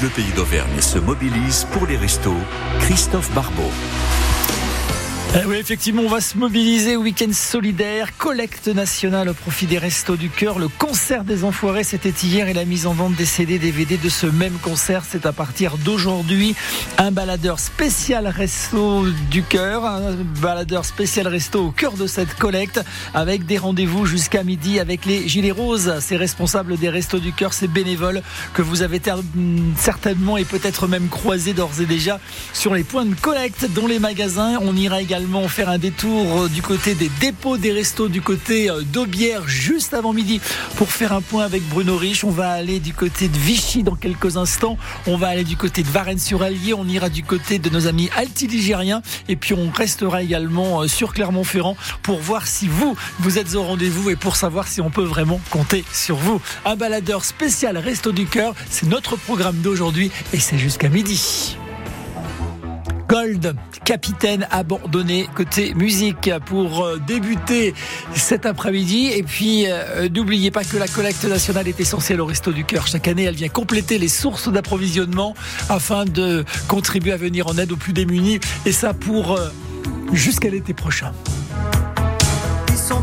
Bleu Pays d'Auvergne se mobilise pour les restos. Christophe Barbeau. Eh oui, effectivement, on va se mobiliser au week-end solidaire, collecte nationale au profit des Restos du Cœur. Le concert des Enfoirés, c'était hier et la mise en vente des CD, DVD de ce même concert, c'est à partir d'aujourd'hui. Un baladeur spécial Resto du Cœur, un baladeur spécial Resto au cœur de cette collecte avec des rendez-vous jusqu'à midi avec les Gilets Roses, ces responsables des Restos du Cœur, ces bénévoles que vous avez certainement et peut-être même croisés d'ores et déjà sur les points de collecte dans les magasins. On ira également faire un détour euh, du côté des dépôts des restos, du côté euh, d'Aubière, juste avant midi, pour faire un point avec Bruno Rich. On va aller du côté de Vichy dans quelques instants. On va aller du côté de Varennes-sur-Allier. On ira du côté de nos amis altiligériens. Et puis on restera également euh, sur Clermont-Ferrand pour voir si vous, vous êtes au rendez-vous et pour savoir si on peut vraiment compter sur vous. Un baladeur spécial Resto du Cœur, c'est notre programme d'aujourd'hui et c'est jusqu'à midi. Gold, capitaine abandonné côté musique pour euh, débuter cet après-midi. Et puis, euh, n'oubliez pas que la collecte nationale est essentielle au Resto du Cœur. Chaque année, elle vient compléter les sources d'approvisionnement afin de contribuer à venir en aide aux plus démunis. Et ça pour euh, jusqu'à l'été prochain. Ils sont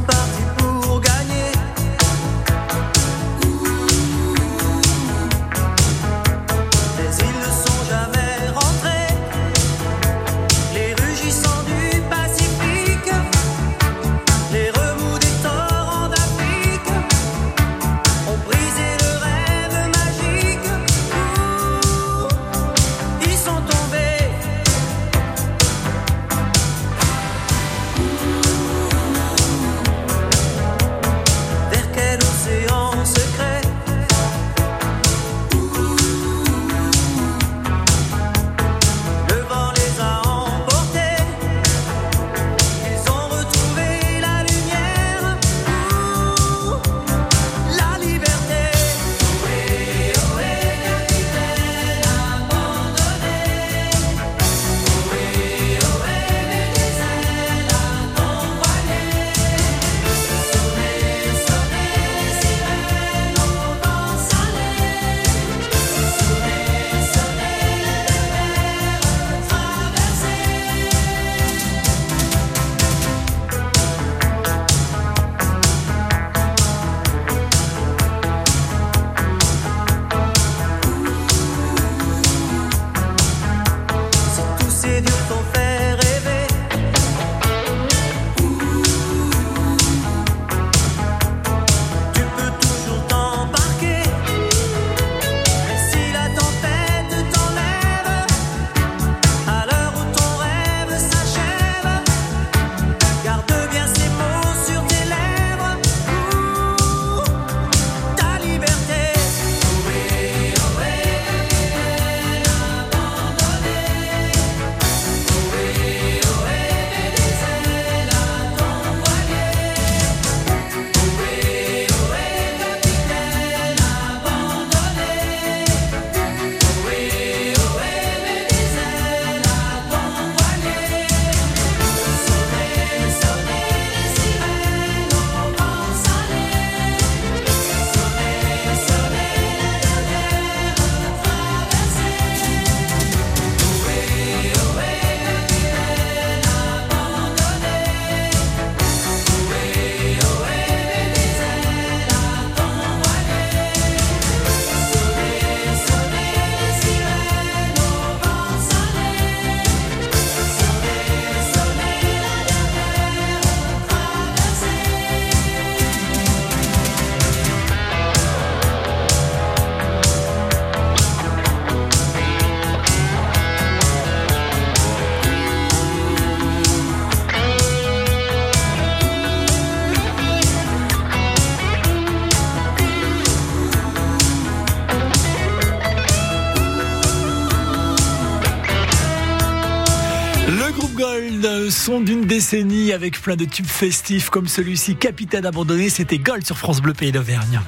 son d'une décennie avec plein de tubes festifs comme celui-ci, Capitaine abandonné, c'était Gold sur France Bleu Pays d'Auvergne.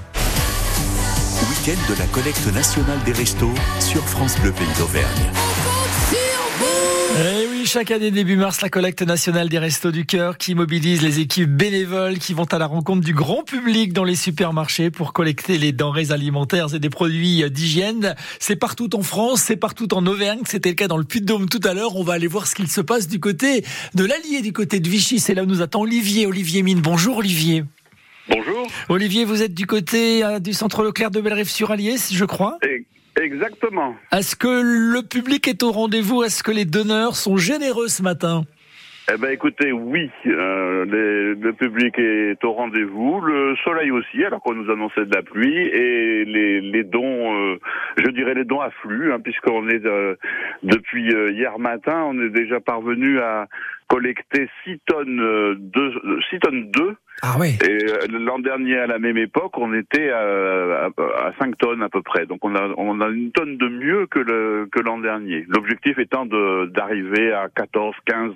Week-end de la collecte nationale des restos sur France Bleu Pays d'Auvergne. Eh oui, chaque année début mars, la collecte nationale des Restos du Cœur qui mobilise les équipes bénévoles qui vont à la rencontre du grand public dans les supermarchés pour collecter les denrées alimentaires et des produits d'hygiène. C'est partout en France, c'est partout en Auvergne, c'était le cas dans le Puy-de-Dôme tout à l'heure. On va aller voir ce qu'il se passe du côté de l'Allier, du côté de Vichy. C'est là où nous attend Olivier, Olivier Mine. Bonjour Olivier. Bonjour. Olivier, vous êtes du côté euh, du centre Leclerc de Bellerive-sur-Allier, je crois. Exactement. Est-ce que le public est au rendez-vous? Est-ce que les donneurs sont généreux ce matin? Eh ben écoutez, oui, euh, le public est au rendez-vous, le soleil aussi, alors qu'on nous annonçait de la pluie, et les, dons, euh, je dirais les dons affluent, hein, puisqu'on est euh, depuis hier matin, on est déjà parvenu à collecter 6 tonnes de 6 tonnes d'œufs. Ah oui. Et l'an dernier, à la même époque, on était à, à, 5 tonnes à peu près. Donc on a, on a une tonne de mieux que le que l'an dernier. L'objectif étant de d'arriver à 14, 15,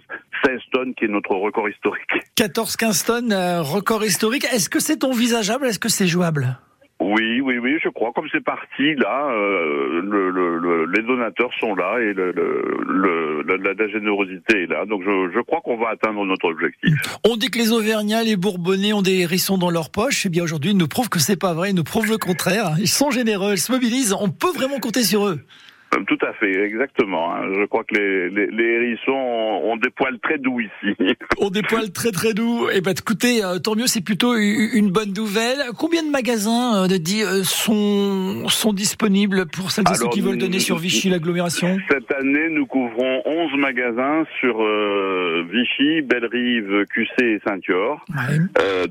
16 tonnes, qui est notre record historique. 14-15 tonnes, euh, record historique. Est-ce que c'est envisageable? Est-ce que c'est jouable? Oui, oui, oui, je crois. Comme c'est parti, là, euh, le, les donateurs sont là et la, générosité est là. Donc je, je crois qu'on va atteindre notre objectif. On dit que les Auvergnats, les Bourbonnais ont des hérissons dans leur poche. Eh bien aujourd'hui, ils nous prouvent que c'est pas vrai. Ils nous prouvent le contraire. Ils sont généreux, ils se mobilisent. On peut vraiment compter sur eux. Euh, tout à fait, exactement. Hein. Je crois que les, les, les, hérissons ont des poils très doux ici. Ont des poils très très doux. Eh ben, écoutez, euh, tant mieux, c'est plutôt une bonne nouvelle. Combien de magasins euh, de, sont, sont disponibles pour celles et ceux qui veulent donner sur Vichy l'agglomération? Cette année, nous couvrons 11 magasins sur Vichy, Bellerive, QC et Saint-Yor,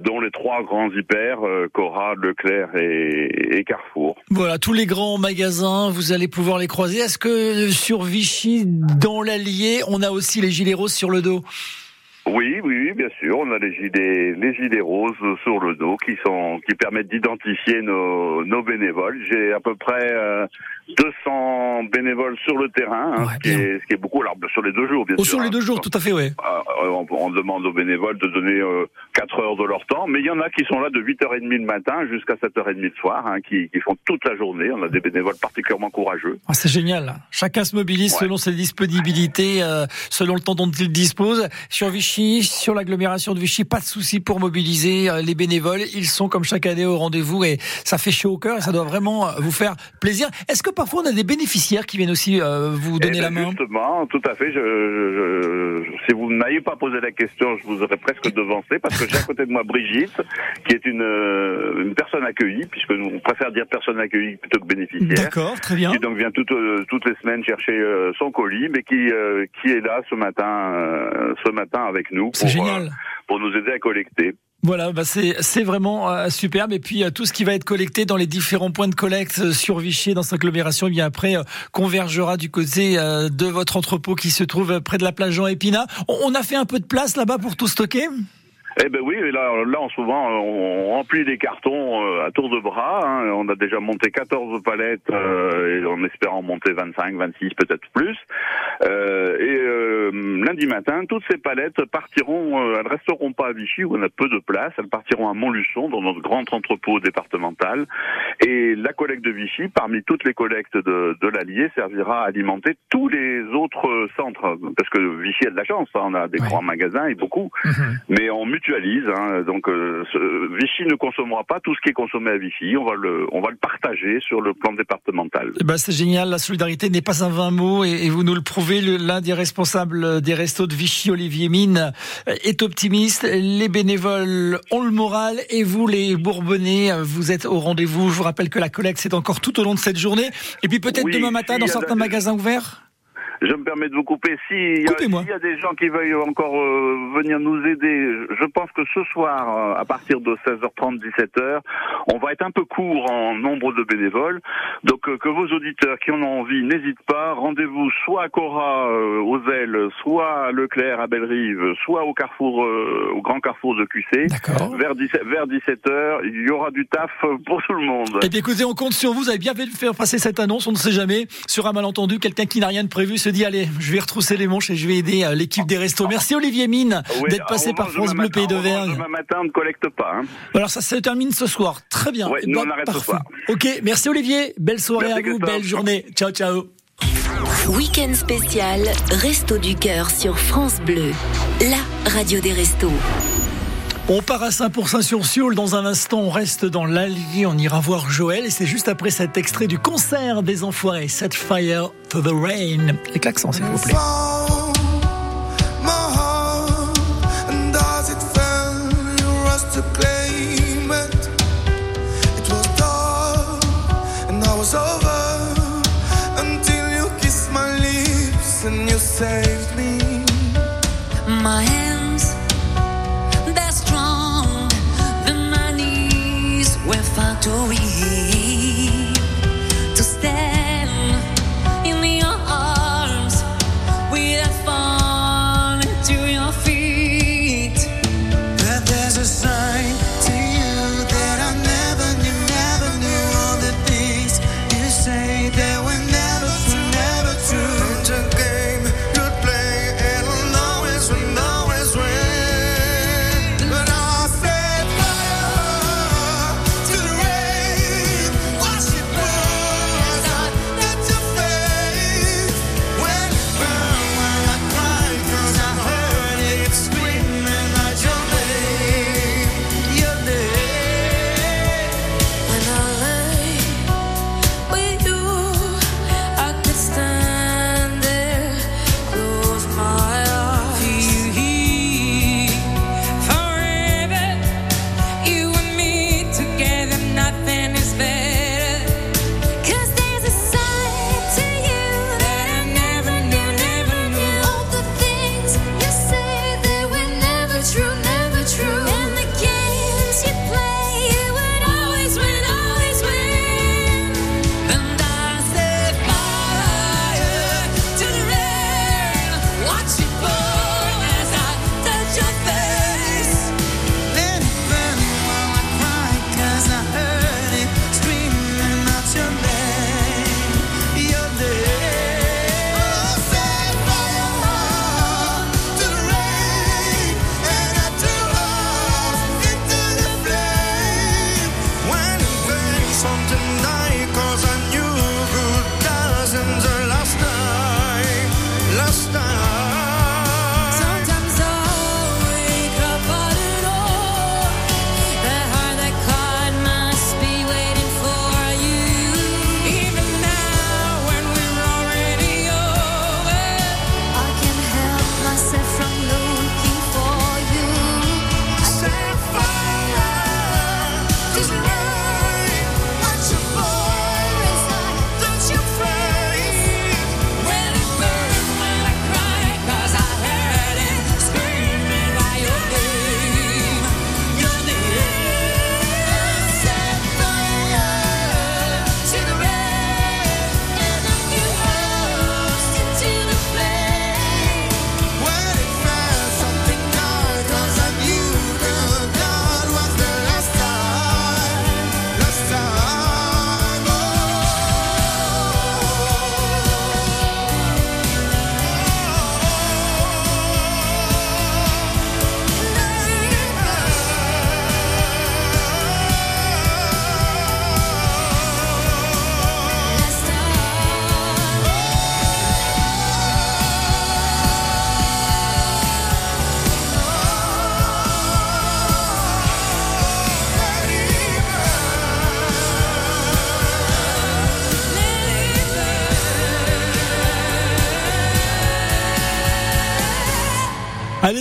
dont les trois grands hyper, Cora, Leclerc et, et Carrefour. Voilà, tous les grands magasins, vous allez pouvoir les croiser est-ce que sur Vichy, dans l'Allier, on a aussi les gilets roses sur le dos? Oui, oui, bien sûr. On a les gilets, roses sur le dos qui sont, qui permettent d'identifier nos, nos bénévoles. J'ai à peu près euh, 200 bénévoles sur le terrain, hein, ce, qui est, ce, qui est, beaucoup. Alors sur les deux jours, bien oh, sûr. Sur les deux jours, tout à fait, oui. Euh, on, on, demande aux bénévoles de donner euh, 4 heures de leur temps, mais il y en a qui sont là de 8h30 le matin jusqu'à 7h30 le soir, hein, qui, qui, font toute la journée. On a des bénévoles particulièrement courageux. Ah, c'est génial. Chacun se mobilise ouais. selon ses disponibilités, euh, selon le temps dont il dispose. Sur Vichy, sur l'agglomération de Vichy, pas de souci pour mobiliser euh, les bénévoles. Ils sont comme chaque année au rendez-vous et ça fait chaud au cœur et ça doit vraiment euh, vous faire plaisir. Est-ce que parfois on a des bénéficiaires qui viennent aussi euh, vous donner eh la ben main Justement, tout à fait. Je, je, je, si vous n'aviez pas posé la question, je vous aurais presque devancé parce que j'ai à côté de moi Brigitte, qui est une, euh, une personne accueillie, puisque nous on préfère dire personne accueillie plutôt que bénéficiaire. D'accord, très bien. Qui donc vient toutes, euh, toutes les semaines chercher son colis, mais qui, qui est là ce matin, ce matin avec nous pour, génial. pour nous aider à collecter. Voilà, bah c'est vraiment euh, superbe. Et puis euh, tout ce qui va être collecté dans les différents points de collecte euh, sur Vichy, dans cette agglomération, eh bien après convergera du côté de votre entrepôt qui se trouve près de la plage Jean Épinat. On a fait un peu de place là-bas pour tout stocker? Eh ben oui, là, là en souvent on remplit les cartons euh, à tour de bras. Hein. On a déjà monté 14 palettes euh, et en espérant monter 25, 26, peut-être plus. Euh, et euh, lundi matin, toutes ces palettes partiront. Euh, elles resteront pas à Vichy où on a peu de place. Elles partiront à Montluçon dans notre grand entrepôt départemental. Et la collecte de Vichy, parmi toutes les collectes de, de l'Allier, servira à alimenter tous les autres centres. Parce que Vichy a de la chance, hein. on a des ouais. grands magasins et beaucoup, mmh. mais on mutualise Hein, donc euh, ce, Vichy ne consommera pas tout ce qui est consommé à Vichy. On va le, on va le partager sur le plan départemental. Eh ben, c'est génial. La solidarité n'est pas un vain mot et, et vous nous le prouvez. L'un des responsables des restos de Vichy, Olivier Mine, est optimiste. Les bénévoles ont le moral et vous, les Bourbonnais, vous êtes au rendez-vous. Je vous rappelle que la collecte c'est encore tout au long de cette journée. Et puis peut-être oui, demain matin si dans certains la... magasins ouverts? Je me permets de vous couper. S'il y, si y, a des gens qui veuillent encore euh, venir nous aider, je pense que ce soir, euh, à partir de 16h30, 17h, on va être un peu court en nombre de bénévoles. Donc euh, que vos auditeurs qui en ont envie n'hésitent pas. Rendez-vous soit à Cora, aux ailes, soit à Leclerc, à Bellerive, soit au carrefour, au grand carrefour de QC. Vers 17, vers 17h, il y aura du taf pour tout le monde. Et bien écoutez, on compte sur vous. Vous avez bien fait de faire passer cette annonce. On ne sait jamais. Sur un malentendu, quelqu'un qui n'a rien de prévu se dit allez, je vais retrousser les manches et je vais aider l'équipe des restos. Merci Olivier Mine oui, d'être passé par France Bleu Pays d'Auvergne. Demain matin, on ne collecte pas. Hein. Alors ça se termine ce soir. Très bien. Ouais, nous, on arrête ce soir. Ok, merci Olivier. Belle soirée merci à vous, belle journée. Ciao, ciao. Week-end spécial Resto du Cœur sur France Bleu, la radio des restos. On part à Saint-Pourçain-sur-Sioule. Dans un instant, on reste dans l'Allier. On ira voir Joël. Et c'est juste après cet extrait du concert des Enfoirés. Set fire to the rain. Les klaxons, s'il vous plaît.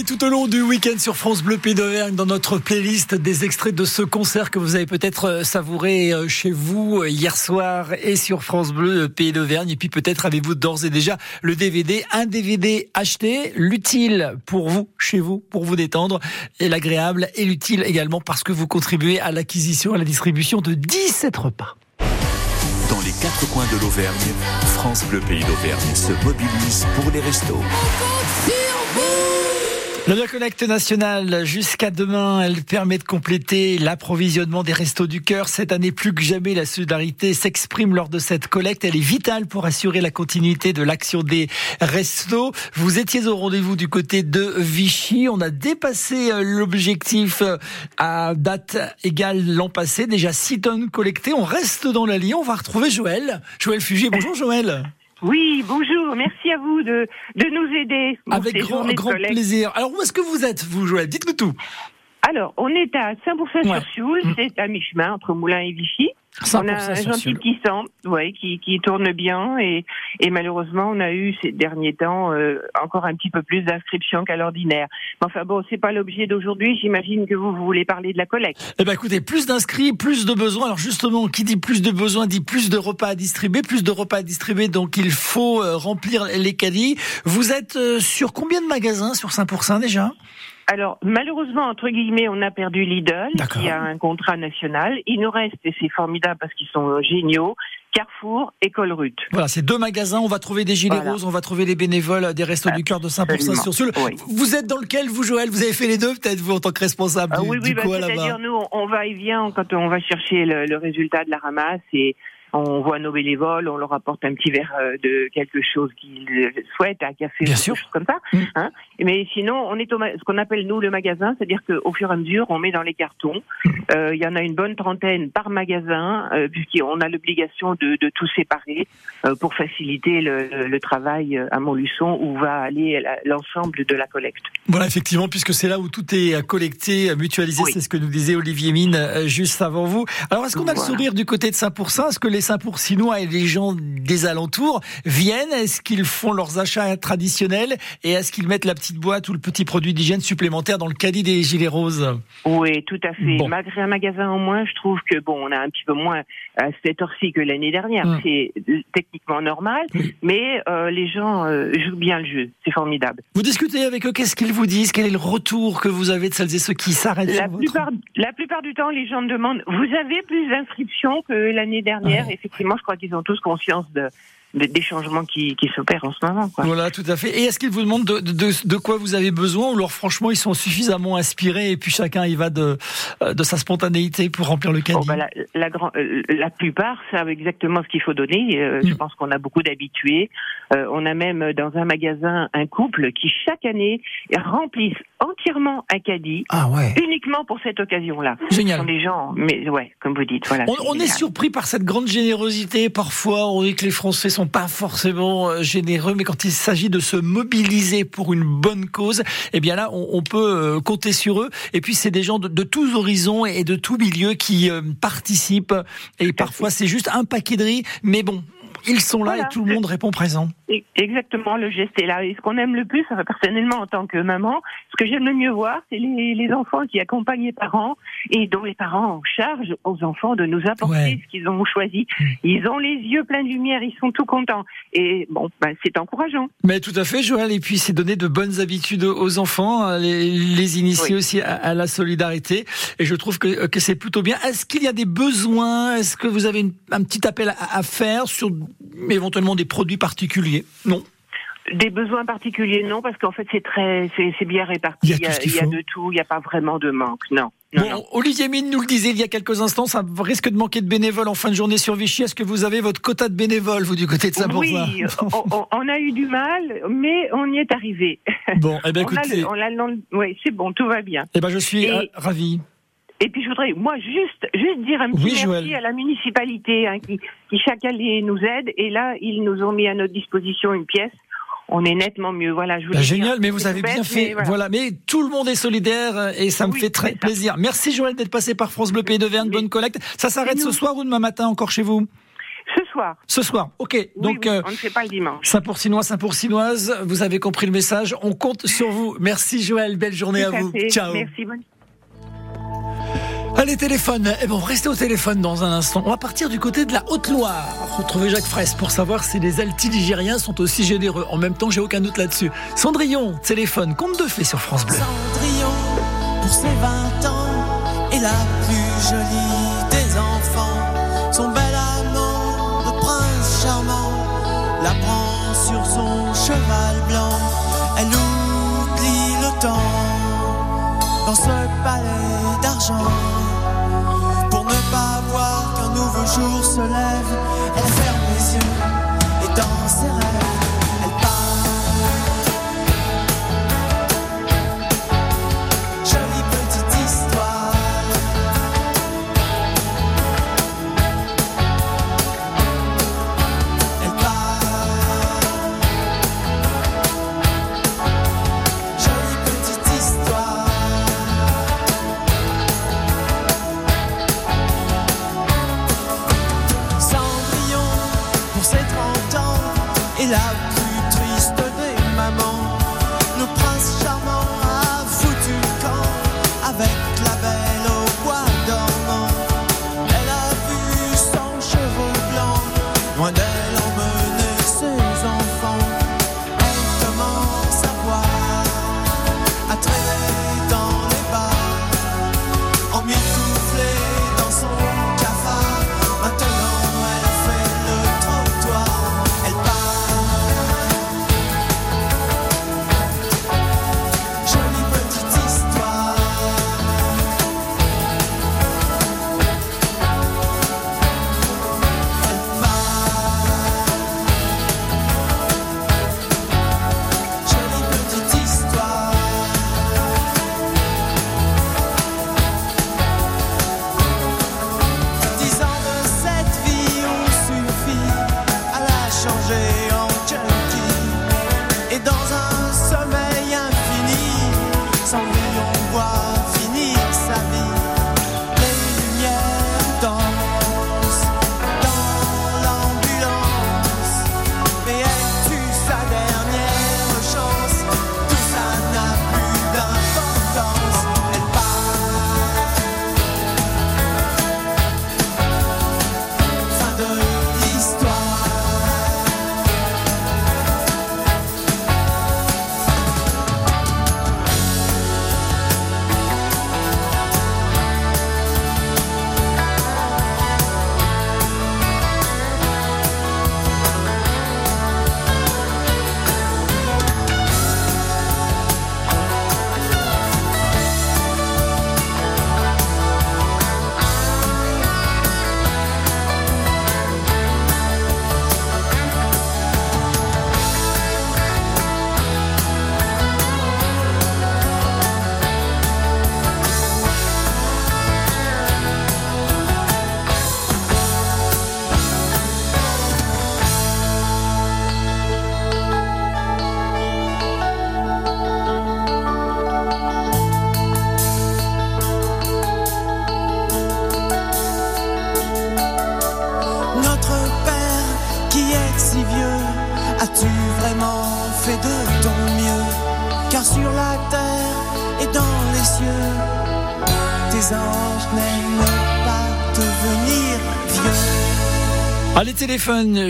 Tout au long du week-end sur France Bleu Pays d'Auvergne, dans notre playlist des extraits de ce concert que vous avez peut-être euh, savouré euh, chez vous euh, hier soir et sur France Bleu Pays d'Auvergne. Et puis peut-être avez-vous d'ores et déjà le DVD, un DVD acheté, l'utile pour vous, chez vous, pour vous détendre, et l'agréable et l'utile également parce que vous contribuez à l'acquisition, à la distribution de 17 repas. Dans les quatre coins de l'Auvergne, France Bleu Pays d'Auvergne se mobilise pour les restos. La Connect nationale jusqu'à demain, elle permet de compléter l'approvisionnement des restos du cœur. Cette année, plus que jamais, la solidarité s'exprime lors de cette collecte. Elle est vitale pour assurer la continuité de l'action des restos. Vous étiez au rendez-vous du côté de Vichy. On a dépassé euh, l'objectif euh, à date égale l'an passé. Déjà 6 tonnes collectées. On reste dans la ligne. On va retrouver Joël. Joël Fugier. Bonjour Joël. Oui, bonjour. Merci à vous de, de nous aider. Avec grand, grand plaisir. Alors, où est-ce que vous êtes, vous, Joël? Dites-nous tout. Alors, on est à Saint-Pourçain Ouais. sur Sioule, Mm. c'est à mi-chemin entre Moulins et Vichy. On a un 100% sur gentil petit centre, ouais, qui, qui tourne bien et, et malheureusement, on a eu ces derniers temps euh, encore un petit peu plus d'inscriptions qu'à l'ordinaire. Mais enfin bon, c'est pas l'objet d'aujourd'hui. J'imagine que vous, vous voulez parler de la collecte. Eh ben écoutez, plus d'inscrits, plus de besoins. Alors justement, qui dit plus de besoins dit plus de repas à distribuer, plus de repas à distribuer, donc il faut euh, remplir les caddies. Vous êtes euh, sur combien de magasins sur Saint-Pourçain déjà? Alors, malheureusement, entre guillemets, on a perdu Lidl, qui a un contrat national. Il nous reste, et c'est formidable parce qu'ils sont euh, géniaux, Carrefour et Colruyt. Voilà, c'est deux magasins. On va trouver des gilets Voilà. roses, on va trouver les bénévoles des Restos du Cœur de Saint-Pourçain sur. Oui. Vous êtes dans lequel, vous, Joël? Vous avez fait les deux, peut-être, vous, en tant que responsable Ah du, oui, oui, bah, c'est-à-dire nous, on- on va et vient quand on va chercher le, le résultat de la ramasse et on voit nos bénévoles, on leur apporte un petit verre euh, de quelque chose qu'ils euh, souhaitent, un café, Bien ou sûr. quelque chose comme ça. Mm. Hein Mais sinon, on est au ce qu'on appelle nous le magasin, c'est-à-dire qu'au fur et à mesure, on met dans les cartons. Mm. Euh, Il y en a une bonne trentaine par magasin, euh, puisqu'on a l'obligation de, de tout séparer euh, pour faciliter le, travail à Montluçon où va aller l'ensemble de la collecte. Voilà, effectivement, puisque c'est là où tout est collecté, mutualisé, Oui. c'est ce que nous disait Olivier Mine juste avant vous. Alors, est-ce qu'on a le sourire du côté de Saint-Pourçain? Est-ce que les Saint-Pourcinois et les gens des alentours viennent Est-ce qu'ils font leurs achats traditionnels Et est-ce qu'ils mettent la petite boîte ou le petit produit d'hygiène supplémentaire dans le caddie des gilets roses? Oui, tout à fait. Bon. Malgré un magasin en moins, je trouve que bon, on a un petit peu moins à cette heure-ci que l'année dernière. Mm. C'est euh, techniquement normal, mais euh, les gens euh, jouent bien le jeu. C'est formidable. Vous discutez avec eux, qu'est-ce qu'ils vous disent? Quel est le retour que vous avez de celles et ceux qui s'arrêtent La votre- la plupart du temps, les gens me demandent Vous avez plus d'inscriptions que l'année dernière? Effectivement, je crois qu'ils ont tous conscience de, des changements qui, qui s'opèrent en ce moment. Quoi. Voilà, tout à fait. Et est-ce qu'ils vous demandent de, de, de quoi vous avez besoin ou alors franchement ils sont suffisamment inspirés et puis chacun y va de, euh, de sa spontanéité pour remplir le caddie Oh, bah, la, la, grand- euh, la plupart savent exactement ce qu'il faut donner. Euh, Je Mm. pense qu'on a beaucoup d'habitués. Euh, on a même dans un magasin un couple qui chaque année remplissent entièrement un caddie Ah ouais. uniquement pour cette occasion-là. Ce Génial. sont des gens, mais ouais, comme vous dites, voilà. On, est surpris par cette grande générosité. Parfois, on dit que les Français sont pas forcément euh, généreux, mais quand il s'agit de se mobiliser pour une bonne cause, eh bien là, on, on peut euh, compter sur eux. Et puis, c'est des gens de, de tous horizons et de tous milieux qui euh, participent. Et parfois, c'est juste un paquet de riz, mais bon. Ils sont là Voilà. et tout le monde répond présent. E- Exactement, le geste est là. Et ce qu'on aime le plus, personnellement en tant que maman, ce que j'aime le mieux voir, c'est les, les enfants qui accompagnent les parents et dont les parents chargent aux enfants de nous apporter Ouais. ce qu'ils ont choisi. Mm. Ils ont les yeux pleins de lumière, ils sont tout contents. Et bon, ben, c'est encourageant. Mais tout à fait, Joël. Et puis, c'est donner de bonnes habitudes aux enfants, euh, les, les initier Oui. aussi à, à la solidarité. Et je trouve que, que c'est plutôt bien. Est-ce qu'il y a des besoins? Est-ce que vous avez une- un petit appel à, à faire sur éventuellement des produits particuliers Non. Des besoins particuliers, non, parce qu'en fait, c'est très, c'est bien réparti. Il y a tout ce qu'il il y a faut. de tout, il n'y a pas vraiment de manque. Non. non, Bon, non. Olivier Mine nous le disait il y a quelques instants, ça risque de manquer de bénévoles en fin de journée sur Vichy. Est-ce que vous avez votre quota de bénévoles, vous, du côté de Saint-Pourçain Oui, on, a eu du mal, mais on y est arrivé. Bon, eh On a écoutez, on a oui, c'est bon, tout va bien. eh ben, je suis Et- euh, ravi. Et puis je voudrais, moi, juste, juste dire un petit Oui, merci Joël. à la municipalité hein, qui, qui chaque année nous aide. Et là, ils nous ont mis à notre disposition une pièce. On est nettement mieux. Voilà, je Bah, dire. génial, mais vous avez bête, bien fait. mais voilà. voilà. mais tout le monde est solidaire euh, et ça me Oui, fait très plaisir. Merci Joël d'être passé par France Bleu Pays d'Auvergne. Mais- Bonne collecte. Ça s'arrête ce soir ou demain matin encore chez vous? Ce soir. Ce soir. Ok. Oui, Donc oui, euh, on ne fait pas le dimanche. Saint-Pourcinois, Saint-Pourcinoise, vous avez compris le message. On compte sur vous. Merci Joël. Belle journée à à vous. Ciao. Merci. bonne- Allez, téléphone. Eh bon, restez au téléphone dans un instant. On va partir du côté de la Haute-Loire. Retrouver Jacques Fraisse pour savoir si les altis-ligériens sont aussi généreux. En même temps, j'ai aucun doute là-dessus. Cendrillon, téléphone, compte de fées sur France Bleu. Cendrillon, pour ses 20 ans, est la plus jolie des enfants. Son bel amant, le prince charmant, la prend sur son cheval blanc. Elle oublie le temps dans ce palais d'argent. Nouveau jour se lève, elle ferme les yeux et dans ses rêves, loin d'elle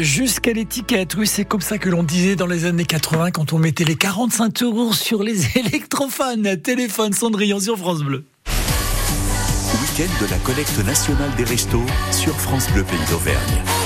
Jusqu'à l'étiquette. Oui, c'est comme ça que l'on disait dans les années 80 quand on mettait les 45 euros sur les électrophones. Téléphone Cendrillon sur France Bleu. Week-end de la collecte nationale des restos sur France Bleu Pays d'Auvergne.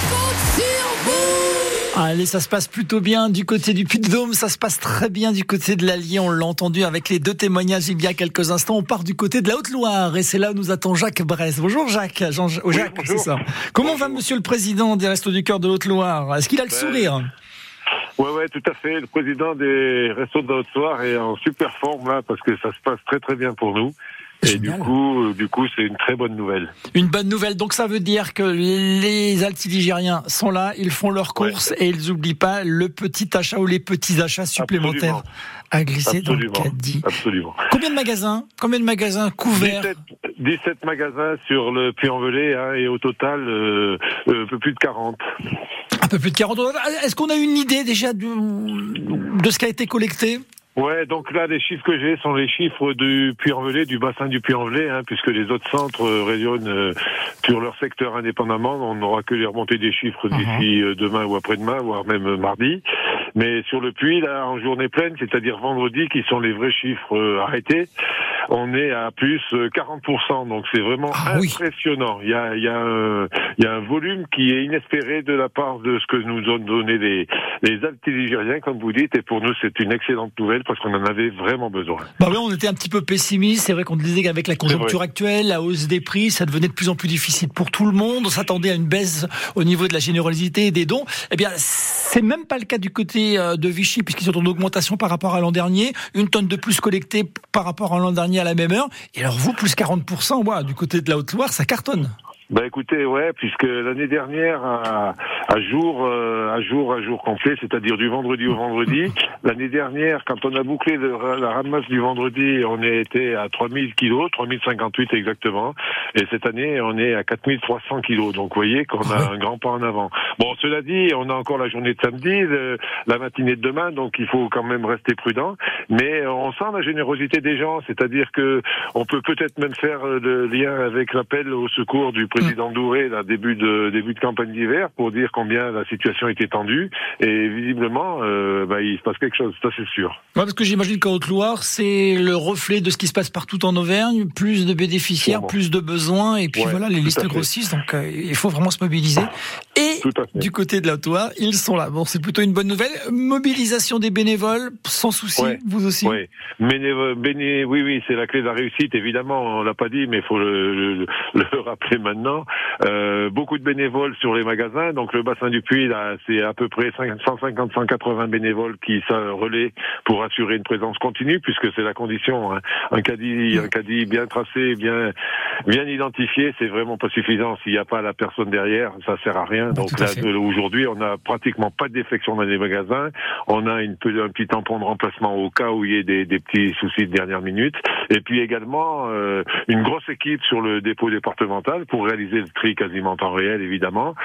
Allez, ça se passe plutôt bien du côté du Puy-de-Dôme, ça se passe très bien du côté de l'Allier, on l'a entendu avec les deux témoignages il y a quelques instants. On part du côté de la Haute-Loire et c'est là où nous attend Jacques Bresse. Bonjour Jacques, Jean, oh, Jacques, bonjour. c'est ça. Comment va monsieur le président des Restos du Cœur de Haute-Loire Est-ce qu'il a le Ben, sourire? Ouais, ouais, tout à fait. Le président des Restos de la Haute-Loire est en super forme là parce que ça se passe très très bien pour nous. Et du coup, euh, du coup, c'est une très bonne nouvelle. Une bonne nouvelle, donc ça veut dire que les altiligériens sont là, ils font leurs courses et ils n'oublient pas le petit achat ou les petits achats supplémentaires Absolument. à glisser dans le caddie. Absolument. Combien de magasins Combien de magasins couverts? 17, 17 magasins sur le Puy-en-Velay hein, et au total euh, euh, un peu plus de 40. Un peu plus de 40 euros. Est-ce qu'on a une idée déjà de ce qui a été collecté? Ouais, donc là, les chiffres que j'ai sont les chiffres du Puy-en-Velay, du bassin du Puy-en-Velay, hein, puisque les autres centres euh, rayonnent euh, sur leur secteur indépendamment. On n'aura que les remontées des chiffres d'ici euh, demain ou après-demain, voire même mardi. Mais sur le Puy, là, en journée pleine, c'est-à-dire vendredi, qui sont les vrais chiffres euh, arrêtés, on est à plus euh, 40%. Donc c'est vraiment Ah impressionnant. Il y a, y, a y a un volume qui est inespéré de la part de ce que nous ont donné les, les comme vous dites. Et pour nous, c'est une excellente nouvelle parce qu'on en avait vraiment besoin. Bah oui, on était un petit peu pessimiste. C'est vrai qu'on disait qu'avec la conjoncture actuelle, la hausse des prix, ça devenait de plus en plus difficile pour tout le monde. On s'attendait à une baisse au niveau de la générosité et des dons. Eh bien, c'est même pas le cas du côté euh, de Vichy, puisqu'ils sont en augmentation par rapport à l'an dernier. Une tonne de plus collectée par rapport à l'an dernier à la même heure. Et alors vous, plus 40%, ouais, du côté de la Haute-Loire, ça cartonne. Bah écoutez, ouais, puisque l'année dernière, à, à jour, euh, à jour, à jour complet, c'est-à-dire du vendredi au vendredi, l'année dernière, quand on a bouclé le- la ramasse du vendredi, on était à 3000 kilos, 3058 exactement, et cette année, on est à 4300 kilos. Donc, vous voyez qu'on a un grand pas en avant. Bon, cela dit, on a encore la journée de samedi, le- la matinée de demain, donc il faut quand même rester prudent. Mais on sent la générosité des gens, c'est-à-dire que on peut peut-être même faire euh, le lien avec l'appel au secours du président Douré, là, début de début de campagne d'hiver, pour dire combien la situation était tendue. Et visiblement, euh, bah, il se passe quelque chose, ça c'est sûr. Ouais, parce que j'imagine qu'en Haute-Loire, c'est le reflet de ce qui se passe partout en Auvergne, plus de bénéficiaires, Sûrement. plus de besoins, et puis Ouais, voilà, les listes grossissent, donc euh, il faut vraiment se mobiliser. Et du côté de la Haute-Loire, ils sont là. Bon, c'est plutôt une bonne nouvelle. Mobilisation des bénévoles, sans souci, Ouais. vous aussi. Oui, béné- oui, oui, c'est la clé de la réussite. Évidemment, on l'a pas dit, mais il faut le, le- le rappeler maintenant. Euh, beaucoup de bénévoles sur les magasins. Donc le bassin du Puy, là, c'est à peu près 150-180 bénévoles qui se relaient pour assurer une présence continue, puisque c'est la condition. hein. Un caddie, un caddie bien tracé, bien bien identifié, c'est vraiment pas suffisant. S'il n'y a pas la personne derrière, ça sert à rien. Donc tout à là, de- aujourd'hui, on a pratiquement pas de défection dans les magasins. On a une, un petit tampon de remplacement au cas où il y ait des, des petits soucis de dernière minute. Et puis également euh, une grosse équipe sur le dépôt départemental pour réaliser le tri quasiment en temps réel, évidemment,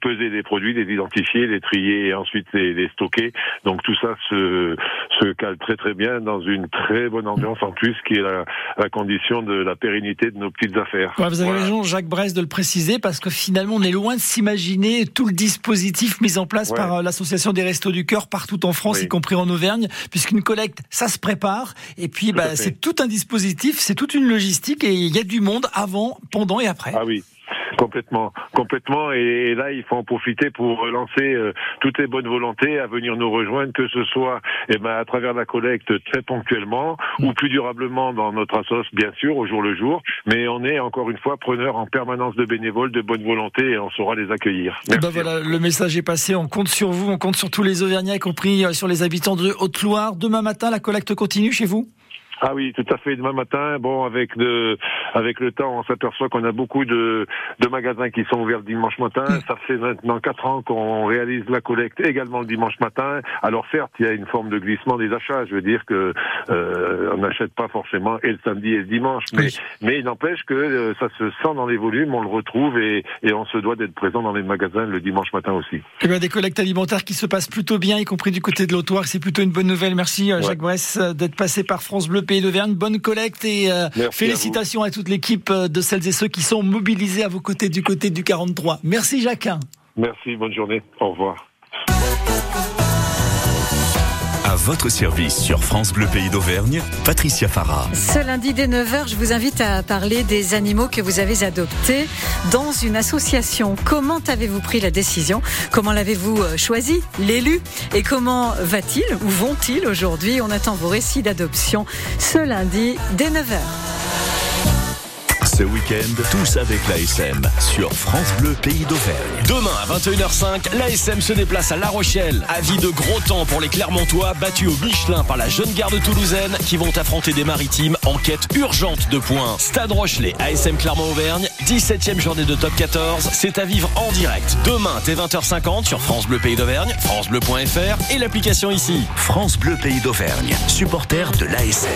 peser les produits, les identifier, les trier et ensuite les, les stocker. Donc tout ça se, se cale très très bien dans une très bonne ambiance en plus, qui est la, la condition de la pérennité de nos petites affaires. Ouais, vous avez Voilà. raison, Jacques Brest, de le préciser, parce que finalement, on est loin de s'imaginer tout le dispositif mis en place Ouais. par euh, l'Association des Restos du Cœur partout en France, Oui. y compris en Auvergne, puisqu'une collecte, ça se prépare. Et puis, bah, c'est tout un dispositif, c'est toute une logistique, et il y a du monde avant, pendant et après. Ah oui. Complètement, complètement. Et, là, il faut en profiter pour relancer euh, toutes les bonnes volontés à venir nous rejoindre, que ce soit eh ben, à travers la collecte très ponctuellement ou plus durablement dans notre assos, bien sûr, au jour le jour. Mais on est encore une fois preneur en permanence de bénévoles, de bonne volonté, et on saura les accueillir. Eh ben voilà, le message est passé. On compte sur vous, on compte sur tous les Auvergnats, y compris euh, sur les habitants de Haute-Loire. Demain matin, la collecte continue chez vous? Ah oui, tout à fait. Demain matin, bon, avec de, avec le temps, on s'aperçoit qu'on a beaucoup de, de magasins qui sont ouverts le dimanche matin. Ça fait maintenant quatre ans qu'on réalise la collecte également le dimanche matin. Alors certes, il y a une forme de glissement des achats. Je veux dire que euh, on n'achète pas forcément et le samedi et le dimanche, mais Oui. mais il n'empêche que euh, ça se sent dans les volumes, on le retrouve et, et on se doit d'être présent dans les magasins le dimanche matin aussi. Eh ben, des collectes alimentaires qui se passent plutôt bien, y compris du côté de l'Autoire. C'est plutôt une bonne nouvelle. Merci euh, Ouais. Jacques Bress euh, d'être passé par France Bleu Pays d'Auvergne. Bonne collecte et euh, Merci à félicitations à, toute l'équipe euh, de celles et ceux qui sont mobilisés à vos côtés du côté du 43. Merci Jacques. Merci, bonne journée, au revoir. À votre service sur France Bleu Pays d'Auvergne, Patricia Farah. Ce lundi dès 9h, je vous invite à parler des animaux que vous avez adoptés dans une association. Comment avez-vous pris la décision? Comment l'avez-vous euh, choisi L'élu? Et comment va-t-il ou vont-ils aujourd'hui? On attend vos récits d'adoption ce lundi dès 9h. Ce week-end, tous avec l'ASM sur France Bleu Pays d'Auvergne. Demain à 21h05, l'ASM se déplace à La Rochelle. Avis de gros temps pour les Clermontois battus au Michelin par la jeune garde toulousaine qui vont affronter des maritimes en quête urgente de points. Stade Rochelet, ASM Clermont-Auvergne, 17e journée de top 14. C'est à vivre en direct demain dès 20h50 sur France Bleu Pays d'Auvergne, FranceBleu.fr et l'application ici. France Bleu Pays d'Auvergne, supporter de l'ASM.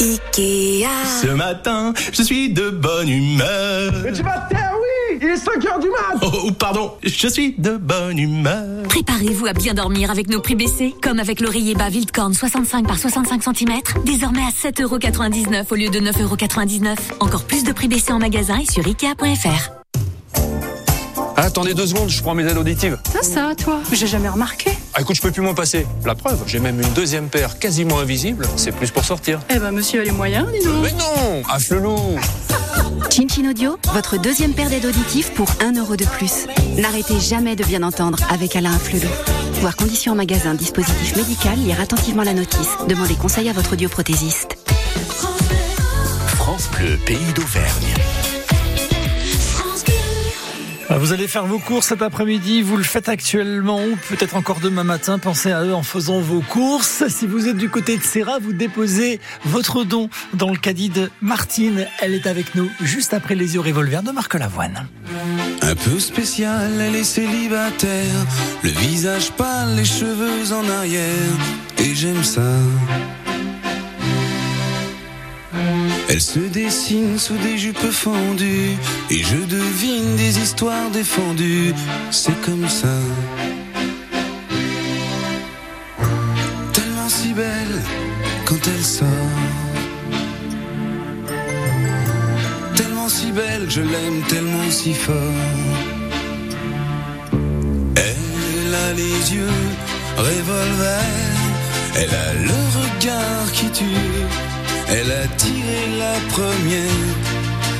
Ikea. Ce matin, je suis de bonne humeur. Mais tu vas te taire, oui Il est 5 heures du mat Oh, pardon, je suis de bonne humeur. Préparez-vous à bien dormir avec nos prix baissés, comme avec l'oreiller bas Wildkorn 65 par 65 cm, désormais à 7,99€ au lieu de 9,99€. Encore plus de prix baissés en magasin et sur Ikea.fr. Attendez deux secondes, je prends mes aides auditives. Ça, ça, toi J'ai jamais remarqué. Ah, écoute, je peux plus m'en passer. La preuve, j'ai même une deuxième paire quasiment invisible. C'est plus pour sortir. Eh ben, monsieur a les moyens, dis donc. Mais non Afflelou Chinchin Audio, votre deuxième paire d'aides auditives pour 1 euro de plus. N'arrêtez jamais de bien entendre avec Alain Flelou. Voir conditions en magasin, dispositif médical, lire attentivement la notice. Demandez conseil à votre audioprothésiste. France Bleu Pays d'Auvergne. Vous allez faire vos courses cet après-midi, vous le faites actuellement ou peut-être encore demain matin. Pensez à eux en faisant vos courses. Si vous êtes du côté de Serra, vous déposez votre don dans le caddie de Martine. Elle est avec nous juste après les yeux revolver de Marc Lavoine. Un peu spécial, elle est célibataire. Le visage pâle, les cheveux en arrière. Et j'aime ça. Elle se dessine sous des jupes fendues. Et je devine des histoires défendues. C'est comme ça. Tellement si belle quand elle sort. Tellement si belle, je l'aime tellement si fort. Elle a les yeux revolver, elle a le regard qui tue, elle a tiré la première,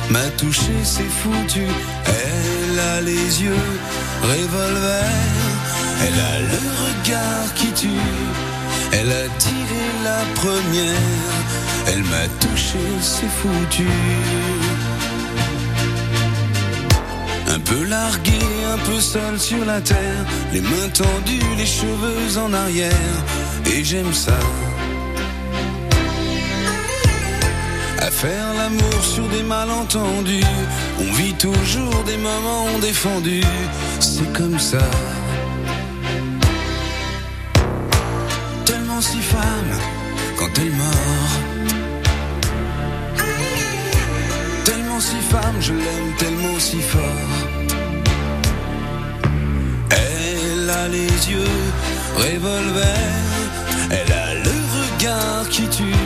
m'a touché, c'est foutu. Elle a les yeux revolver, elle a le regard qui tue, elle a tiré la première, elle m'a touché, c'est foutu. Un peu largué, un peu seul sur la terre, les mains tendues, les cheveux en arrière, et j'aime ça. Faire l'amour sur des malentendus, on vit toujours des moments défendus, c'est comme ça. Tellement si femme quand elle mord. Tellement si femme, je l'aime tellement si fort. Elle a les yeux revolver, elle a le regard qui tue,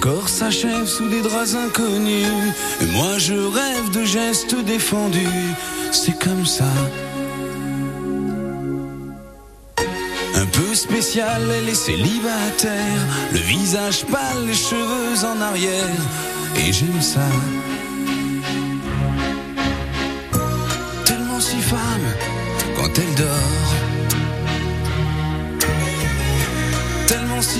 Corps s'achève sous des draps inconnus. Et moi je rêve de gestes défendus. C'est comme ça. Un peu spécial, elle est célibataire. Le visage pâle, les cheveux en arrière. Et j'aime ça.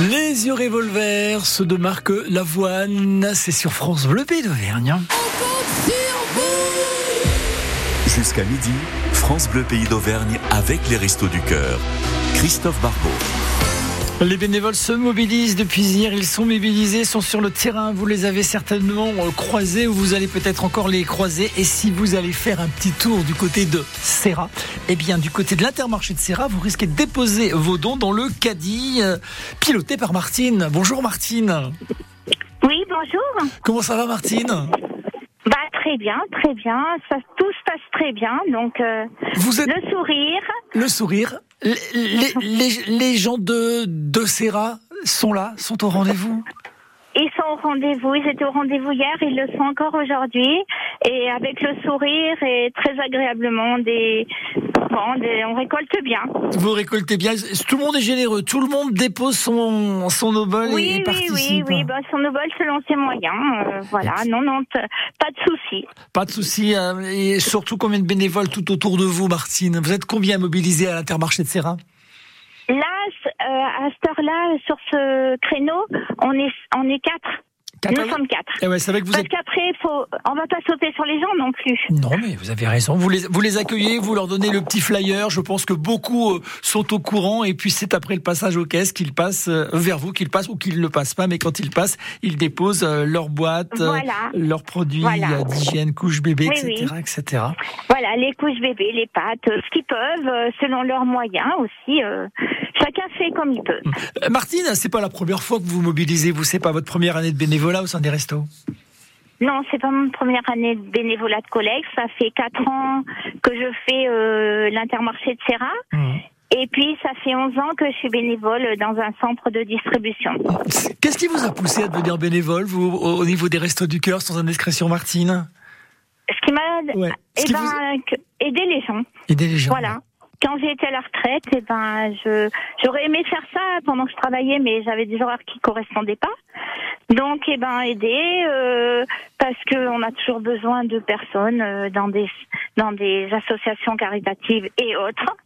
Les yeux revolver, ceux de Marc Lavoine, c'est sur France Bleu Pays d'Auvergne. Jusqu'à midi, France Bleu Pays d'Auvergne avec les Restos du Cœur. Christophe Barbeau. Les bénévoles se mobilisent depuis hier, ils sont mobilisés, sont sur le terrain, vous les avez certainement euh, croisés ou vous allez peut-être encore les croiser. Et si vous allez faire un petit tour du côté de Serra, eh bien du côté de l'intermarché de Serra, vous risquez de déposer vos dons dans le caddie euh, piloté par Martine. Bonjour Martine. Oui, bonjour. Comment ça va Martine? Bah très bien, très bien. Ça, tout se passe très bien. Donc euh, le sourire. Le sourire. Les, les- les- gens de, de Serra sont là, sont au rendez-vous? Ils sont au rendez-vous. Ils étaient au rendez-vous hier. Ils le sont encore aujourd'hui. Et avec le sourire et très agréablement, des, bon, des- on récolte bien. Vous récoltez bien. Tout le monde est généreux. Tout le monde dépose son, son obol et- Oui, et, oui, participe. oui, oui. Bah, son obol selon ses moyens. euh, voilà. Non, non, pas de souci. Pas de souci. hein. Et surtout, combien de bénévoles tout autour de vous, Martine? Vous êtes combien mobilisés à l'Intermarché de Serra Là, euh, à cette heure-là, sur ce créneau, on est, on est quatre. Quatre, Nous ah oui. sommes quatre. Eh ouais, c'est vrai que vous Parce êtes. qu'après, faut, on va pas sauter sur les gens non plus. Non, mais vous avez raison. Vous les, vous les accueillez, vous leur donnez le petit flyer. Je pense que beaucoup euh, sont au courant. Et puis c'est après le passage aux caisses qu'ils passent euh, vers vous, qu'ils passent ou qu'ils ne le passent pas. Mais quand ils passent, ils déposent euh, leur boîte, Voilà. leurs produits Voilà. d'hygiène, couches bébé, Oui, etc., oui. etc. Voilà, les couches bébés, les pâtes, ce qu'ils peuvent, selon leurs moyens aussi. euh, chacun fait comme il peut. Martine, c'est pas la première fois que vous vous mobilisez. Vous, c'est pas votre première année de bénévolat au sein des restos. Non, c'est pas mon première année de bénévolat de collègues. Ça fait quatre ans que je fais euh, l'intermarché de Serra. Et puis, ça fait 11 ans que je suis bénévole dans un centre de distribution. Qu'est-ce qui vous a poussé à devenir bénévole, vous, au au niveau des restos du cœur, sans indiscrétion, Martine? Ce qui m'a Ouais. Eh ben, vous- que- aider les gens. Aider les gens. Voilà. Quand j'ai été à la retraite, eh ben, je, j'aurais aimé faire ça pendant que je travaillais, mais j'avais des horaires qui correspondaient pas. Donc, eh ben, aider, euh, parce que on a toujours besoin de personnes euh, dans des, dans des associations caritatives et autres.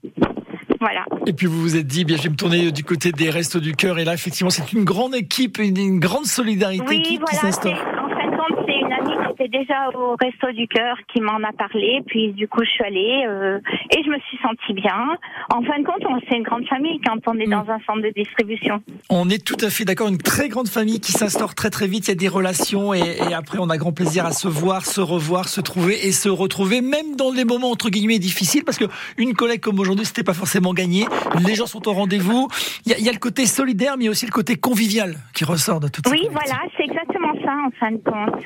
Voilà. Et puis vous vous êtes dit, bien, je vais me tourner du côté des restos du cœur. Et là, effectivement, c'est une grande équipe, une, une grande solidarité Oui, qui, qui voilà. s'instaure. c'est- En fin de compte, c'est une amie qui était déjà au Resto du Cœur qui m'en a parlé. Puis du coup, je suis allée euh, et je me suis sentie bien. En fin de compte, on- c'est une grande famille quand on Mm. est dans un centre de distribution. On est tout à fait d'accord. Une très grande famille qui s'instaure très très vite. Il y a des relations et, et après, on a grand plaisir à se voir, se revoir, se trouver et se retrouver, même dans les moments entre guillemets difficiles, parce que une collègue comme aujourd'hui, c'était pas forcément gagné. Les gens sont au rendez-vous. Il y, a, il y a le côté solidaire, mais aussi le côté convivial qui ressort de tout ça. Oui, voilà, c'est exactement ça en fin de compte.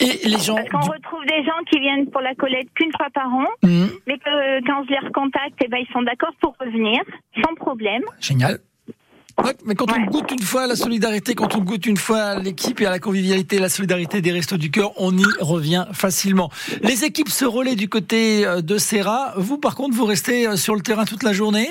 Et les gens. Parce qu'on retrouve des gens qui viennent pour la collecte qu'une fois par an, Mhm. mais que quand je les recontacte, eh ben, ils sont d'accord pour revenir, sans problème. Génial. Ouais, mais quand on goûte une fois à la solidarité, quand on goûte une fois à l'équipe et à la convivialité, la solidarité des Restos du Cœur, on y revient facilement. Les équipes se relaient du côté euh, de Serra. Vous, par contre, vous restez euh, sur le terrain toute la journée?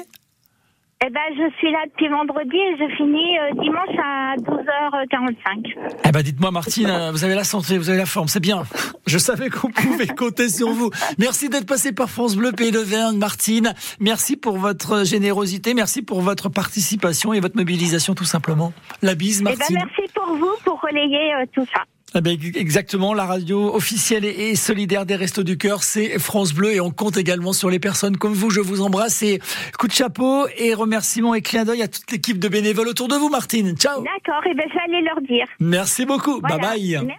Eh ben, je suis là depuis vendredi et je finis euh, dimanche à 12h45. Eh ben, dites-moi, Martine, euh, vous avez la santé, vous avez la forme, c'est bien. Je savais qu'on pouvait compter sur vous. Merci d'être passé par France Bleu Pays d'Auvergne, Martine. Merci pour votre générosité, merci pour votre participation et votre mobilisation, tout simplement. La bise, Eh ben, Martine. merci pour vous pour relayer euh, tout ça. Eh ben, exactement, la radio officielle et solidaire des Restos du Cœur, c'est France Bleu et on compte également sur les personnes comme vous. Je vous embrasse et coup de chapeau et remerciements et clin d'œil à toute l'équipe de bénévoles autour de vous, Martine. Ciao. D'accord, et ben, je vais aller leur dire. Merci beaucoup. Voilà. Bye bye.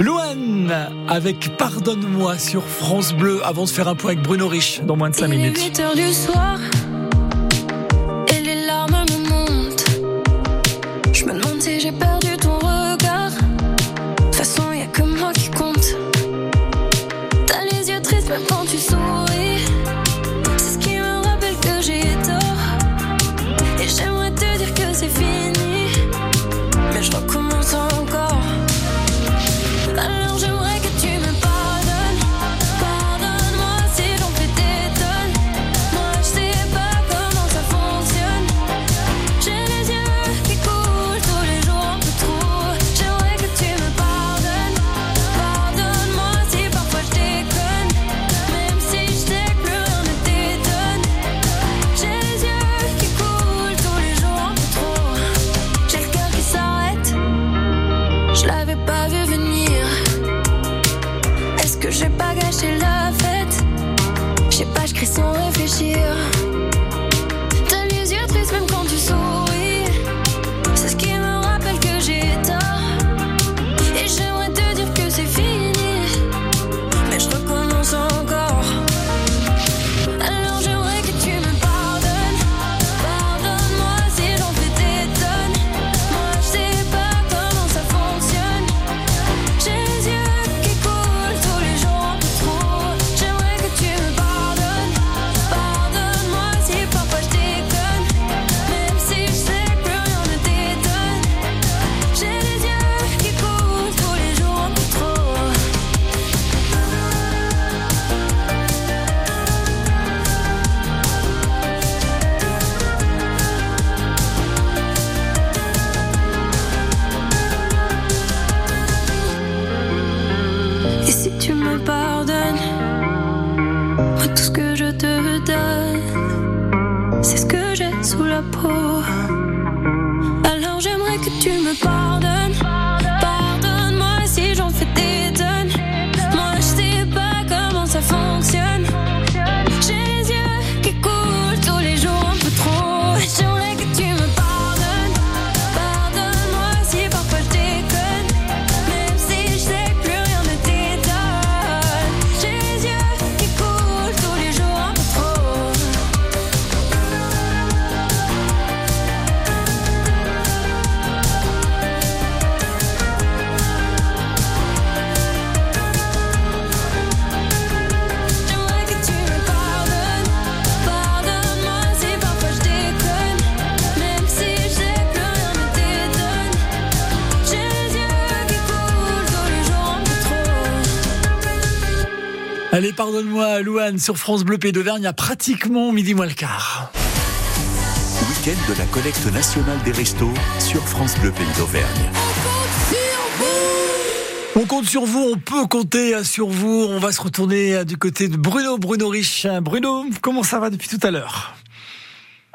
Louane avec Pardonne-moi sur France Bleu avant de faire un point avec Bruno Rich dans moins de 5 Il est minutes. 8 heures du soir et les larmes me montent. Je me demande si j'ai perdu je recommence tout ce que je te donne, c'est ce que j'ai sous la peau. Pardonne-moi, Louane, sur France Bleu Pays d'Auvergne, il y a pratiquement midi moins le quart. Week-end de la collecte nationale des restos sur France Bleu Pays d'Auvergne. On compte sur vous, on peut compter sur vous. On va se retourner du côté de Bruno, Bruno Rich. Bruno, comment ça va depuis tout à l'heure?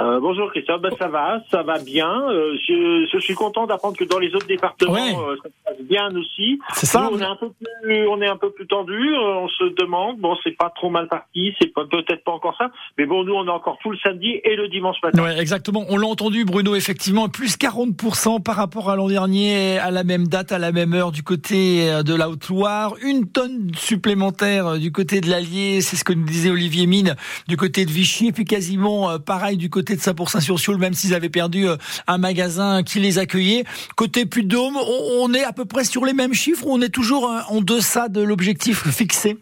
Euh, bonjour Christophe, ben, ça va, ça va bien. Euh, je, je suis content d'apprendre que dans les autres départements, Ouais. euh, ça se passe bien aussi. C'est ça. Nous, on est un peu plus, on est un peu plus tendu. euh, on se demande, bon, c'est pas trop mal parti, c'est pas- peut-être pas encore ça, mais bon, nous, on est encore tout le samedi et le dimanche matin. Ouais, exactement. On l'a entendu, Bruno, effectivement, plus 40% par rapport à l'an dernier, à la même date, à la même heure, du côté de la Haute-Loire. Une tonne supplémentaire du côté de l'Allier, c'est ce que nous disait Olivier Mine, du côté de Vichy. Et puis quasiment pareil du côté de Saint-Pour-Saint-sur-Sioule, même s'ils avaient perdu euh, un magasin qui les accueillait. Côté Puy-de-Dôme, on, est à peu près sur les mêmes chiffres ou on est toujours euh, en deçà de l'objectif fixé?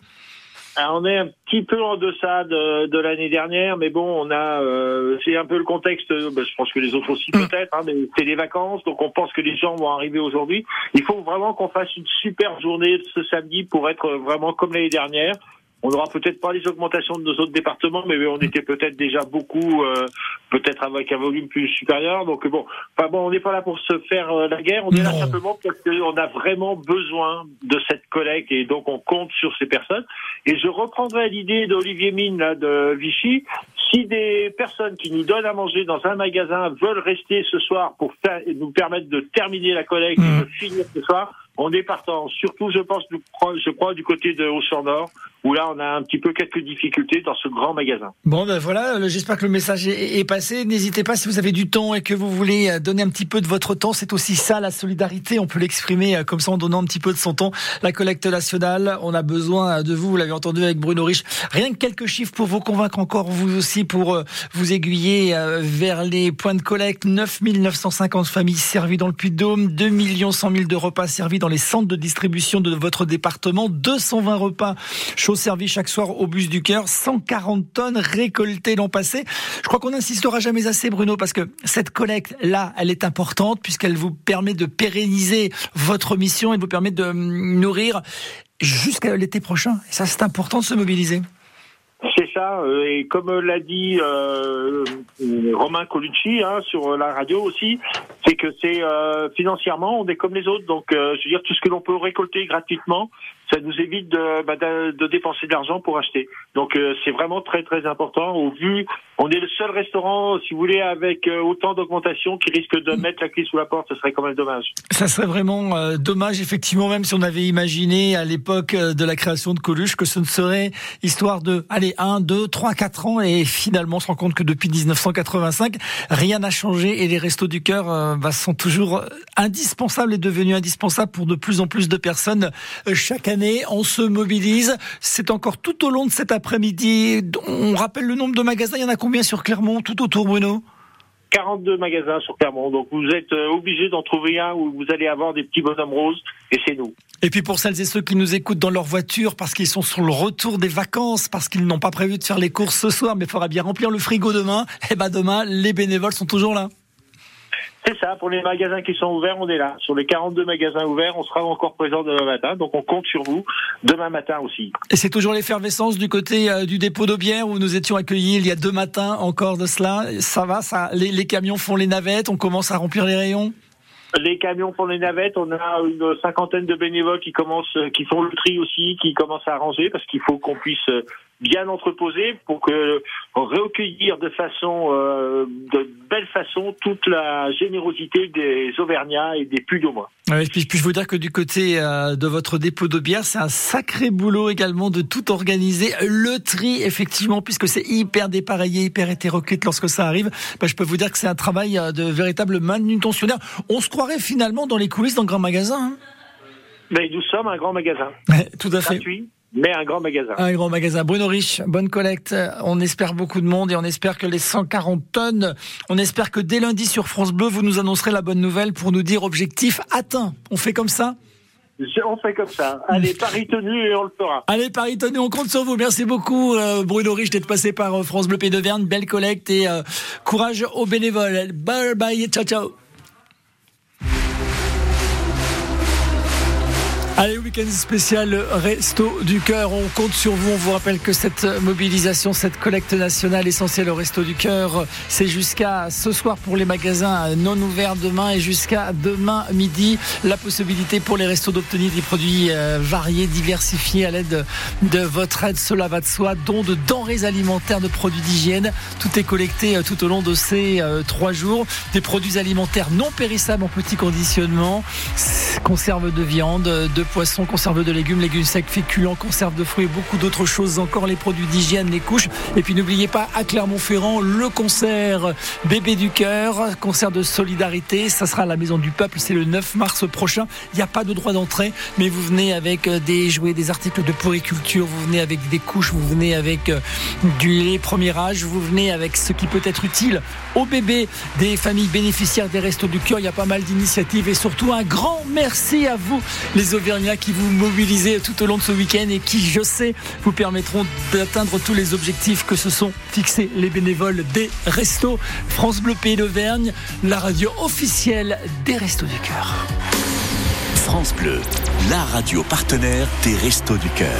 Alors, on est un petit peu en deçà de, de l'année dernière, mais bon, on a, euh, c'est un peu le contexte. ben, je pense que les autres aussi peut-être. Hein, mais c'est les vacances, donc on pense que les gens vont arriver aujourd'hui. Il faut vraiment qu'on fasse une super journée ce samedi pour être vraiment comme l'année dernière. On n'aura peut-être pas les augmentations de nos autres départements, mais on était peut-être déjà beaucoup, euh, peut-être avec un volume plus supérieur. Donc bon, enfin bon, on n'est pas là pour se faire euh, la guerre. On est là simplement parce qu'on a vraiment besoin de cette collecte et donc on compte sur ces personnes. Et je reprendrai l'idée d'Olivier Mine là, de Vichy. Si des personnes qui nous donnent à manger dans un magasin veulent rester ce soir pour nous permettre de terminer la collecte et de finir ce soir, on est partant. Surtout, je pense, je crois, du côté de Haut-sur-Nord, où là, on a un petit peu quelques difficultés dans ce grand magasin. Bon, ben voilà, euh, j'espère que le message est, passé. N'hésitez pas si vous avez du temps et que vous voulez euh, donner un petit peu de votre temps. C'est aussi ça, la solidarité. On peut l'exprimer euh, comme ça en donnant un petit peu de son temps. La collecte nationale, on a besoin de vous. Vous l'avez entendu avec Bruno Rich. Rien que quelques chiffres pour vous convaincre encore, vous aussi, pour vous aiguiller vers les points de collecte. 9 950 familles servies dans le Puy-de-Dôme, 2 100 000 de repas servis dans les centres de distribution de votre département, 220 repas chauds servis chaque soir au bus du cœur, 140 tonnes récoltées l'an passé. Je crois qu'on n'insistera jamais assez, Bruno, parce que cette collecte-là, elle est importante puisqu'elle vous permet de pérenniser votre mission et vous permet de hum, nourrir jusqu'à l'été prochain. Et ça, c'est important de se mobiliser. C'est ça, euh, et comme l'a dit euh, Romain Colucci hein, sur la radio aussi, c'est que c'est euh, financièrement on est comme les autres, donc euh, je veux dire tout ce que l'on peut récolter gratuitement, ça nous évite de, bah, de, de dépenser de l'argent pour acheter. Donc euh, c'est vraiment très très important. Au vu, on est le seul restaurant, si vous voulez, avec euh, autant d'augmentation qui risque de mettre la clé sous la porte. Ce serait quand même dommage. Ça serait vraiment euh, dommage, effectivement, même si on avait imaginé à l'époque euh, de la création de Coluche que ce ne serait histoire de, allez, 1, 2, 3, 4 ans, et finalement on se rend compte que depuis 1985, rien n'a changé et les restos du cœur euh, bah, sont toujours indispensables et devenus indispensables pour de plus en plus de personnes chaque année. On se mobilise. C'est encore tout au long de cet après-midi. On rappelle le nombre de magasins. Il y en a combien sur Clermont, tout autour, Bruno? 42 magasins sur Clermont, donc vous êtes euh, obligé d'en trouver un où vous allez avoir des petits bonhommes roses, et c'est nous. Et puis pour celles et ceux qui nous écoutent dans leur voiture parce qu'ils sont sur le retour des vacances, parce qu'ils n'ont pas prévu de faire les courses ce soir, mais il faudra bien remplir le frigo demain, et ben demain, les bénévoles sont toujours là. C'est ça, pour les magasins qui sont ouverts, on est là. Sur les 42 magasins ouverts, on sera encore présent demain matin, donc on compte sur vous demain matin aussi. Et c'est toujours l'effervescence du côté euh, du dépôt d'Aubière où nous étions accueillis il y a deux matins encore de cela. Ça va, ça, les, les camions font les navettes, on commence à remplir les rayons? Les camions font les navettes, on a une cinquantaine de bénévoles qui commencent, euh, qui font le tri aussi, qui commencent à arranger parce qu'il faut qu'on puisse euh, bien entreposer pour que recueillir de façon, euh, de belle façon, toute la générosité des Auvergnats et des Puy-de-Dômois. Ouais, puis, puis je veux dire que du côté euh, de votre dépôt de bière, c'est un sacré boulot également de tout organiser. Le tri, effectivement, puisque c'est hyper dépareillé, hyper hétéroclite lorsque ça arrive. Bah, je peux vous dire que c'est un travail euh, de véritable manutentionnaire. On se croirait finalement dans les coulisses d'un grand magasin. hein. Mais nous sommes un grand magasin. tout à fait. Gratuit, mais un grand magasin. Un grand magasin. Bruno Rich, bonne collecte. On espère beaucoup de monde et on espère que les 140 tonnes, on espère que dès lundi sur France Bleu, vous nous annoncerez la bonne nouvelle pour nous dire objectif atteint. On fait comme ça? On fait comme ça. Allez, Paris tenu et on le fera. Allez, Paris Tony, on compte sur vous. Merci beaucoup, euh, Bruno Rich, d'être passé par euh, France Bleu Pays d'Auvergne. Belle collecte et euh, courage aux bénévoles. Bye bye, ciao ciao. Allez, week-end spécial Resto du Cœur. On compte sur vous. On vous rappelle que cette mobilisation, cette collecte nationale essentielle au Resto du Cœur, c'est jusqu'à ce soir pour les magasins non ouverts demain et jusqu'à demain midi. La possibilité pour les restos d'obtenir des produits euh, variés, diversifiés à l'aide de votre aide. Cela va de soi, dont de denrées alimentaires, de produits d'hygiène. Tout est collecté euh, tout au long de ces euh, trois jours. Des produits alimentaires non périssables en petit conditionnement, conserve de viande, de poisson, conserve de légumes, légumes secs, féculents, conserve de fruits et beaucoup d'autres choses encore, les produits d'hygiène, les couches. Et puis n'oubliez pas, à Clermont-Ferrand, le concert Bébé du Cœur, concert de solidarité. Ça sera à la Maison du Peuple, c'est le 9 mars prochain. Il n'y a pas de droit d'entrée, mais vous venez avec euh, des jouets, des articles de puriculture, vous venez avec des couches, vous venez avec euh, du lait premier âge, vous venez avec ce qui peut être utile aux bébés des familles bénéficiaires des Restos du Cœur. Il y a pas mal d'initiatives et surtout un grand merci à vous, les Auvergnats, qui vous mobilisez tout au long de ce week-end et qui, je sais, vous permettront d'atteindre tous les objectifs que se sont fixés les bénévoles des Restos. France Bleu Pays d'Auvergne, la radio officielle des Restos du Cœur. France Bleu, la radio partenaire des Restos du Cœur.